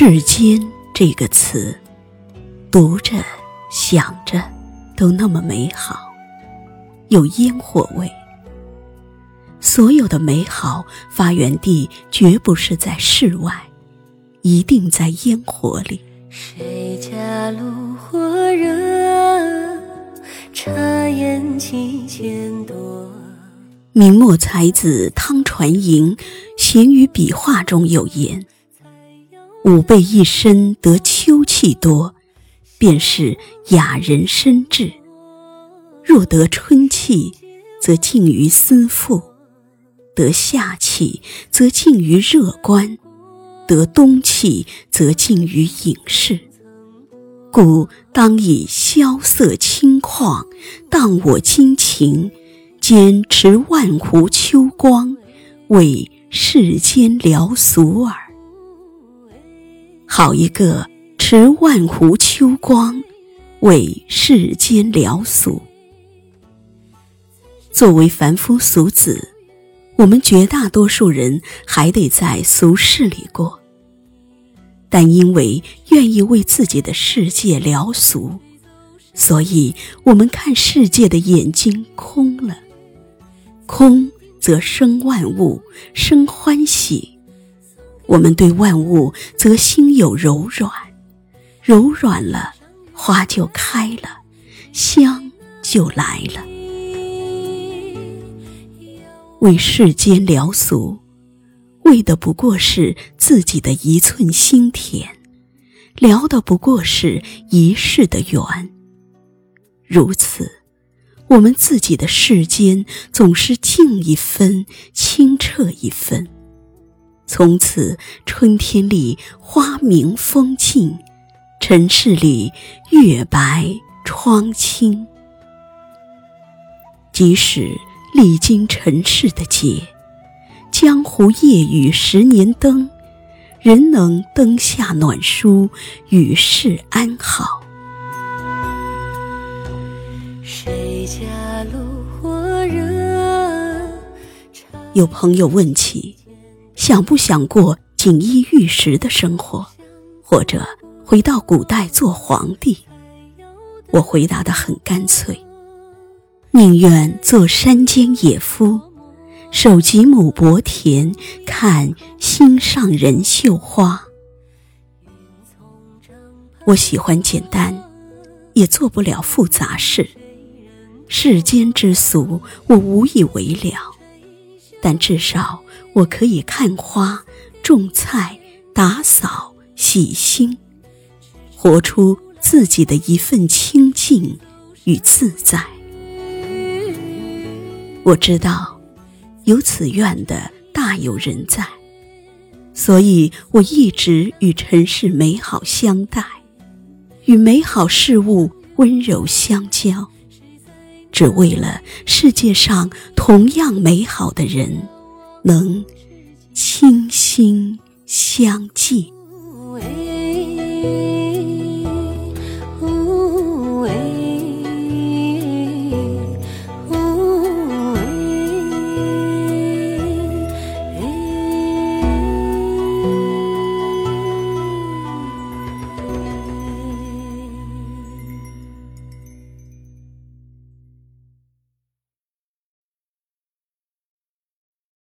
世间这个词，读着、想着，都那么美好，有烟火味。所有的美好发源地绝不是在室外，一定在烟火里。谁家炉火热，茶烟几千朵。明末才子汤传莹闲于笔画中有言：“吾辈一身得秋气多，便是雅人深志；若得春气，则近于思妇；得夏气，则近于热观；得冬气，则近于隐士。故当以萧瑟清旷，荡我今情。”兼持万湖秋光，为世间聊俗耳。好一个持万湖秋光，为世间聊俗。作为凡夫俗子，我们绝大多数人还得在俗世里过。但因为愿意为自己的世界聊俗，所以我们看世界的眼睛空了。空则生万物，生欢喜。我们对万物则心有柔软，柔软了，花就开了，香就来了。为世间聊俗，为的不过是自己的一寸心田，聊的不过是一世的缘。如此。我们自己的世间总是静一分，清澈一分。从此，春天里花明风静，尘世里月白窗清。即使历经尘世的劫，江湖夜雨十年灯，仍能灯下暖书，与世安好。有朋友问起，想不想过锦衣玉食的生活，或者回到古代做皇帝？我回答的很干脆，宁愿做山间野夫，守几亩薄田，看心上人绣花。我喜欢简单，也做不了复杂事。世间之俗，我无以为了。但至少我可以看花、种菜、打扫、洗心，活出自己的一份清净与自在。我知道有此愿的大有人在，所以我一直与尘世美好相待，与美好事物温柔相交。只为了世界上同样美好的人，能倾心相寄。